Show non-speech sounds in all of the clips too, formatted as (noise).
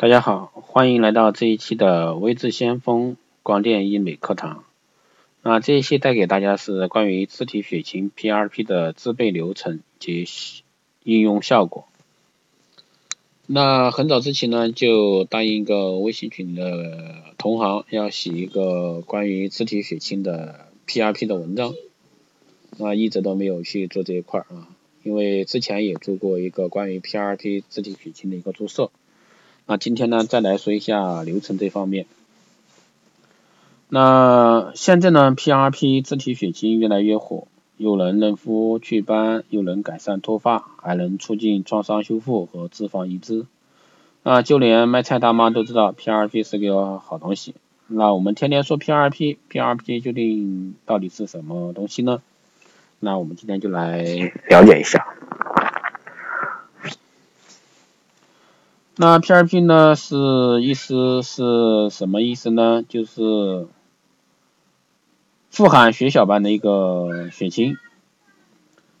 大家好，欢迎来到这一期的微智先锋光电医美课堂。那这一期带给大家是关于自体血清 PRP 的制备流程及应用效果。那很早之前呢，就答应一个微信群的同行要写一个关于自体血清的 PRP 的文章，那一直都没有去做这一块啊，因为之前也做过一个关于 PRP 自体血清的一个注射。那今天呢，再来说一下流程这方面。那现在呢，PRP 自体血清越来越火，又能嫩肤祛斑，又能改善脱发，还能促进创伤修复和脂肪移植。啊，就连卖菜大妈都知道 PRP 是个好东西。那我们天天说 PRP，PRP 究竟到底是什么东西呢？那我们今天就来了解一下。那 PRP 呢是意思是什么意思呢？就是富含血小板的一个血清。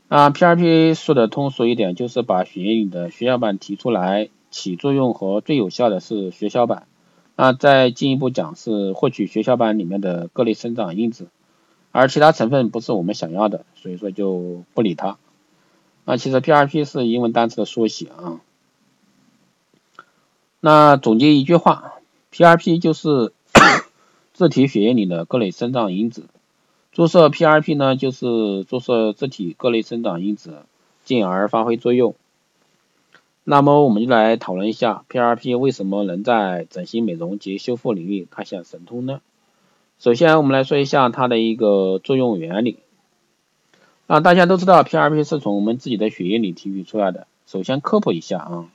那 PRP 说的通俗一点，就是把血液里的血小板提出来，起作用和最有效的是血小板。那再进一步讲是获取血小板里面的各类生长因子，而其他成分不是我们想要的，所以说就不理它。那其实 PRP 是英文单词的缩写啊。那总结一句话，PRP 就是 (coughs) 自体血液里的各类生长因子，注射 PRP 呢就是注射自体各类生长因子，进而发挥作用。那么我们就来讨论一下 PRP 为什么能在整形美容及修复领域大显神通呢？首先我们来说一下它的一个作用原理。那大家都知道 PRP 是从我们自己的血液里提取出来的，首先科普一下啊。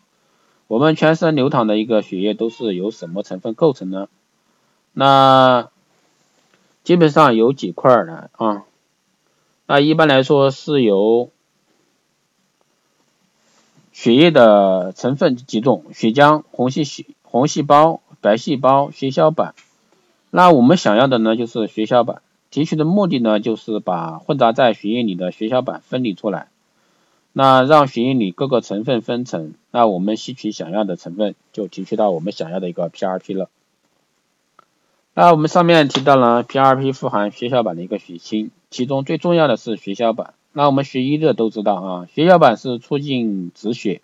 我们全身流淌的一个血液都是由什么成分构成呢？那基本上有几块的啊？那一般来说是由血液的成分几种：血浆、红细细红细胞、白细胞、血小板。那我们想要的呢，就是血小板。提取的目的呢，就是把混杂在血液里的血小板分离出来。那让血液里各个成分分层，那我们吸取想要的成分，就提取到我们想要的一个 PRP 了。那我们上面提到了 PRP 富含血小板的一个血清，其中最重要的是血小板。那我们学医的都知道啊，血小板是促进止血、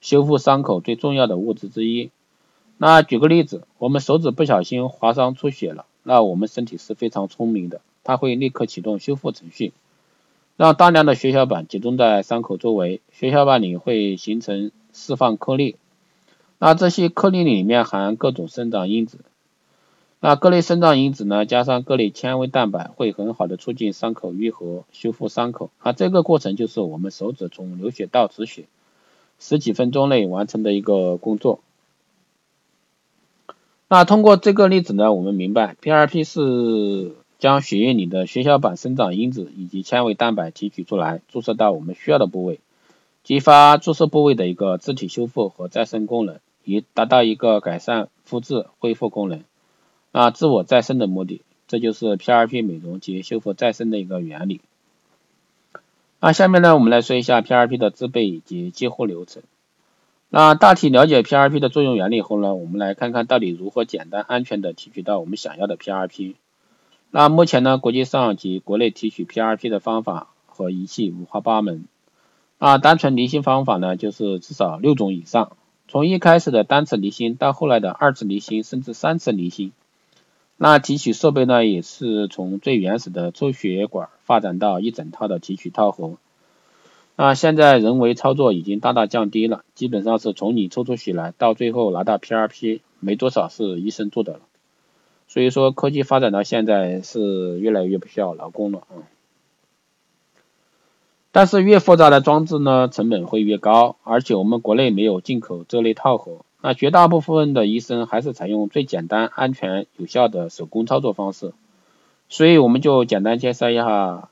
修复伤口最重要的物质之一。那举个例子，我们手指不小心划伤出血了，那我们身体是非常聪明的，它会立刻启动修复程序。让大量的血小板集中在伤口周围，血小板里会形成释放颗粒，那这些颗粒里面含各种生长因子，那各类生长因子呢，加上各类纤维蛋白，会很好的促进伤口愈合、修复伤口，那，这个过程就是我们手指从流血到止血，十几分钟内完成的一个工作。那通过这个例子呢，我们明白 PRP 是。将血液里的血小板生长因子以及纤维蛋白提取出来，注射到我们需要的部位，激发注射部位的一个自体修复和再生功能，以达到一个改善、复制、恢复功能，啊，自我再生的目的。这就是 PRP 美容及修复再生的一个原理。那下面呢，我们来说一下 PRP 的制备以及激活流程。那大体了解 PRP 的作用原理后呢，我们来看看到底如何简单安全的提取到我们想要的 PRP。那目前呢，国际上及国内提取 PRP 的方法和仪器五花八门。啊，单纯离心方法呢，就是至少六种以上。从一开始的单次离心到后来的二次离心，甚至三次离心。那提取设备呢，也是从最原始的抽血管发展到一整套的提取套盒。那现在人为操作已经大大降低了，基本上是从你抽出血来到最后拿到 PRP，没多少是医生做的了。所以说，科技发展到现在是越来越不需要劳工了啊。但是越复杂的装置呢，成本会越高，而且我们国内没有进口这类套盒。那绝大部分的医生还是采用最简单、安全、有效的手工操作方式。所以我们就简单介绍一下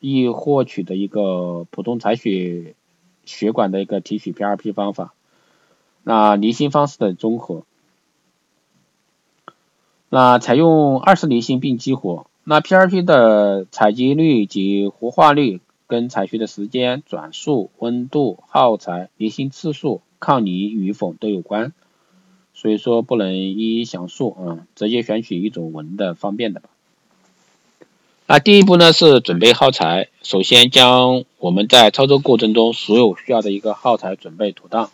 易获取的一个普通采血血管的一个提取 PRP 方法。那离心方式的综合。那采用二次离心并激活，那 PRP 的采集率及活化率跟采血的时间、转速、温度、耗材、离心次数、抗离与否都有关。所以说不能一一详述啊，直接选取一种文的方便的吧。那第一步呢是准备耗材，首先将我们在操作过程中所有需要的一个耗材准备妥当。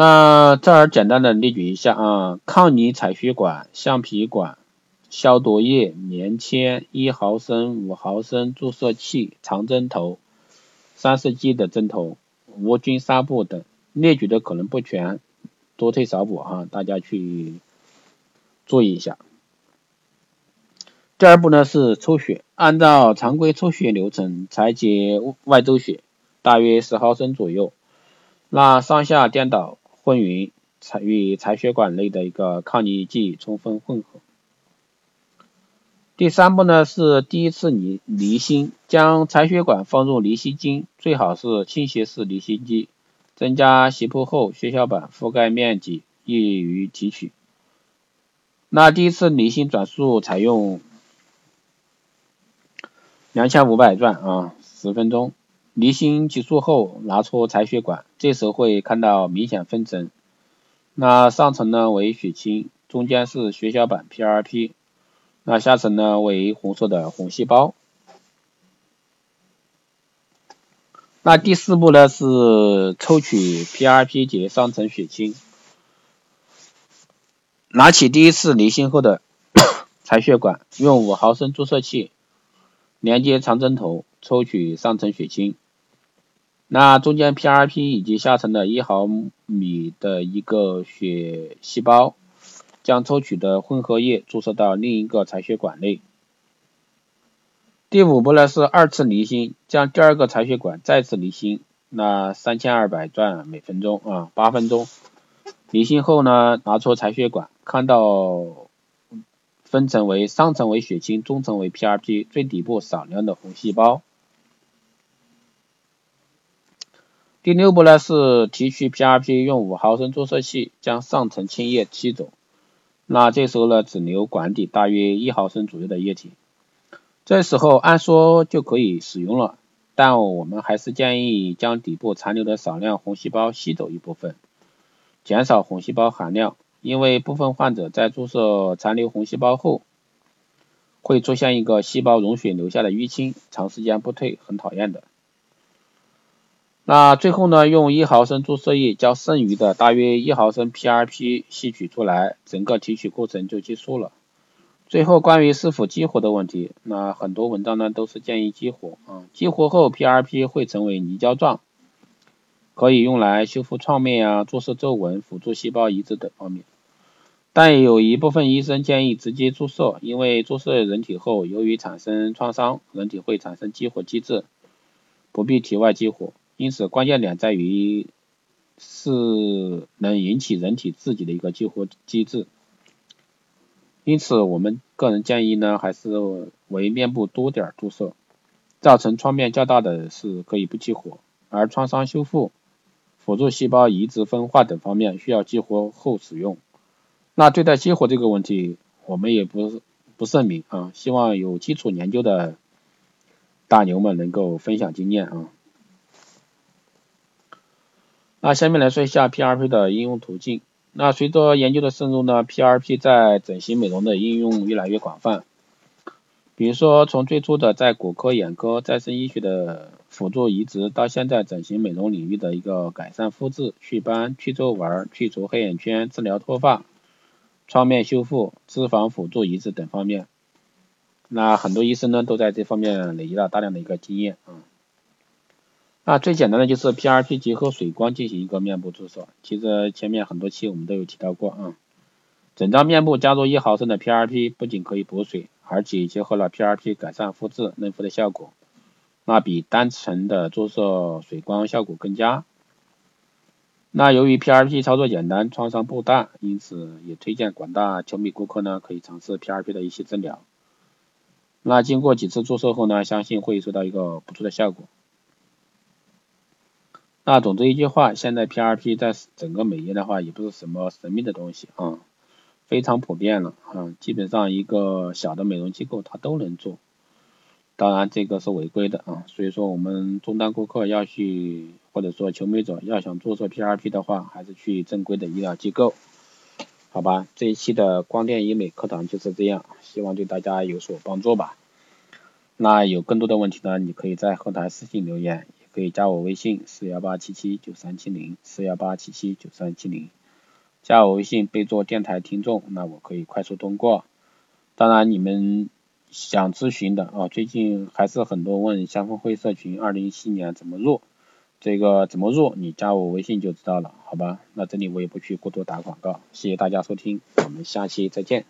那这儿简单的列举一下啊，抗凝采血管、橡皮管、消毒液、棉签、一毫升、五毫升注射器、长针头、三四 G 的针头、无菌纱布等，列举的可能不全。多退少补哈，大家去注意一下。第二步呢是抽血，按照常规抽血流程裁剪外周血，大约十毫升左右，那上下颠倒混匀，采与采血管内的一个抗凝剂充分混合。第三步呢是第一次离离心，将采血管放入离心机，最好是倾斜式离心机。增加斜铺后，血小板覆盖面积易于提取。那第一次离心转速采用两千五百转啊，十分钟。离心结束后，拿出采血管，这时候会看到明显分层。那上层呢为血清，中间是血小板 PRP，那下层呢为红色的红细胞。那第四步呢是抽取 PRP 及上层血清，拿起第一次离心后的 (coughs) 采血管，用五毫升注射器连接长针头，抽取上层血清。那中间 PRP 以及下层的一毫米的一个血细胞，将抽取的混合液注射到另一个采血管内。第五步呢是二次离心，将第二个采血管再次离心，那三千二百转每分钟啊，八分钟。离心后呢，拿出采血管，看到分层为上层为血清，中层为 PRP，最底部少量的红细胞。第六步呢是提取 PRP，用五毫升注射器将上层清液吸走，那这时候呢只留管底大约一毫升左右的液体。这时候按说就可以使用了，但我们还是建议将底部残留的少量红细胞吸走一部分，减少红细胞含量，因为部分患者在注射残留红细胞后，会出现一个细胞溶血留下的淤青，长时间不退，很讨厌的。那最后呢，用一毫升注射液将剩余的大约一毫升 PRP 吸取出来，整个提取过程就结束了。最后关于是否激活的问题，那很多文章呢都是建议激活啊，激活后 PRP 会成为泥胶状，可以用来修复创面啊、注射皱纹、辅助细胞移植等方面。但有一部分医生建议直接注射，因为注射人体后，由于产生创伤，人体会产生激活机制，不必体外激活。因此关键点在于是能引起人体自己的一个激活机制。因此，我们个人建议呢，还是为面部多点注射，造成创面较大的是可以不激活，而创伤修复、辅助细胞移植分化等方面需要激活后使用。那对待激活这个问题，我们也不不甚明啊，希望有基础研究的大牛们能够分享经验啊。那下面来说一下 PRP 的应用途径。那随着研究的深入呢，PRP 在整形美容的应用越来越广泛。比如说，从最初的在骨科、眼科、再生医学的辅助移植，到现在整形美容领域的一个改善肤质、祛斑、去皱纹、去除黑眼圈、治疗脱发、创面修复、脂肪辅助移植等方面，那很多医生呢都在这方面累积了大量的一个经验啊。那最简单的就是 PRP 结合水光进行一个面部注射，其实前面很多期我们都有提到过啊。整张面部加入一毫升的 PRP，不仅可以补水，而且结合了 PRP 改善肤质、嫩肤的效果，那比单纯的注射水光效果更佳。那由于 PRP 操作简单，创伤不大，因此也推荐广大球迷顾客呢可以尝试 PRP 的一些治疗。那经过几次注射后呢，相信会收到一个不错的效果。那总之一句话，现在 PRP 在整个美业的话，也不是什么神秘的东西啊，非常普遍了啊，基本上一个小的美容机构它都能做，当然这个是违规的啊，所以说我们终端顾客要去或者说求美者要想注册 PRP 的话，还是去正规的医疗机构。好吧，这一期的光电医美课堂就是这样，希望对大家有所帮助吧。那有更多的问题呢，你可以在后台私信留言，可以加我微信四幺八七七九三七零四幺八七七九三七零，加我微信备注电台听众，那我可以快速通过。当然你们。想咨询的啊，最近还是很多问香风会社群二零一七年怎么入，这个怎么入，你加我微信就知道了，好吧？那这里我也不去过多打广告，谢谢大家收听，我们下期再见。